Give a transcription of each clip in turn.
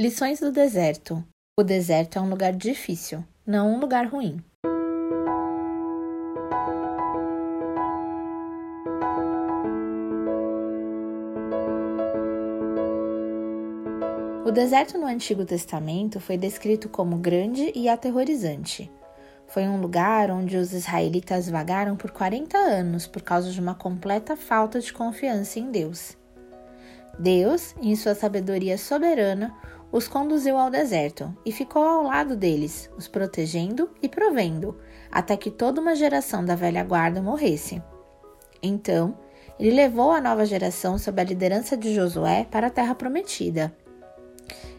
Lições do deserto. O deserto é um lugar difícil, não um lugar ruim. O deserto no Antigo Testamento foi descrito como grande e aterrorizante. Foi um lugar onde os israelitas vagaram por 40 anos por causa de uma completa falta de confiança em Deus. Deus, em sua sabedoria soberana, os conduziu ao deserto e ficou ao lado deles, os protegendo e provendo, até que toda uma geração da velha guarda morresse. Então, ele levou a nova geração sob a liderança de Josué para a terra prometida.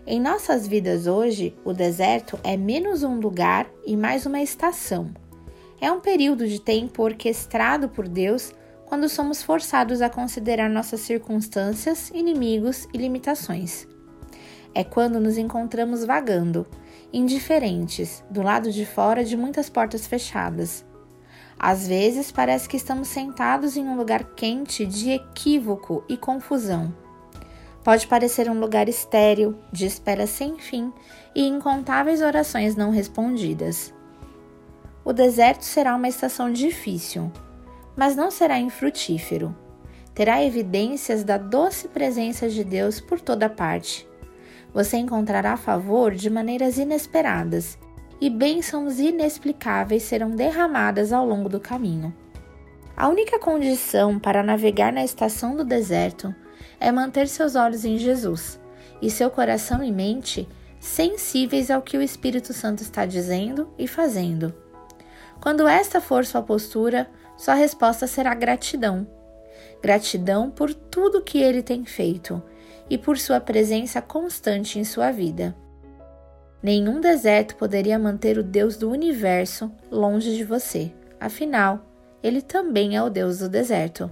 Em nossas vidas hoje, o deserto é menos um lugar e mais uma estação. É um período de tempo orquestrado por Deus quando somos forçados a considerar nossas circunstâncias, inimigos e limitações. É quando nos encontramos vagando, indiferentes, do lado de fora de muitas portas fechadas. Às vezes parece que estamos sentados em um lugar quente de equívoco e confusão Pode parecer um lugar estéril, de espera sem fim e incontáveis orações não respondidas. O deserto será uma estação difícil, mas não será infrutífero. Terá evidências da doce presença de Deus por toda parte. Você encontrará favor de maneiras inesperadas e bênçãos inexplicáveis serão derramadas ao longo do caminho. A única condição para navegar na estação do deserto é manter seus olhos em Jesus e seu coração e mente sensíveis ao que o Espírito Santo está dizendo e fazendo. Quando esta for sua postura, sua resposta será gratidão. Gratidão por tudo que ele tem feito e por sua presença constante em sua vida. Nenhum deserto poderia manter o Deus do universo longe de você. Afinal, ele também é o Deus do deserto.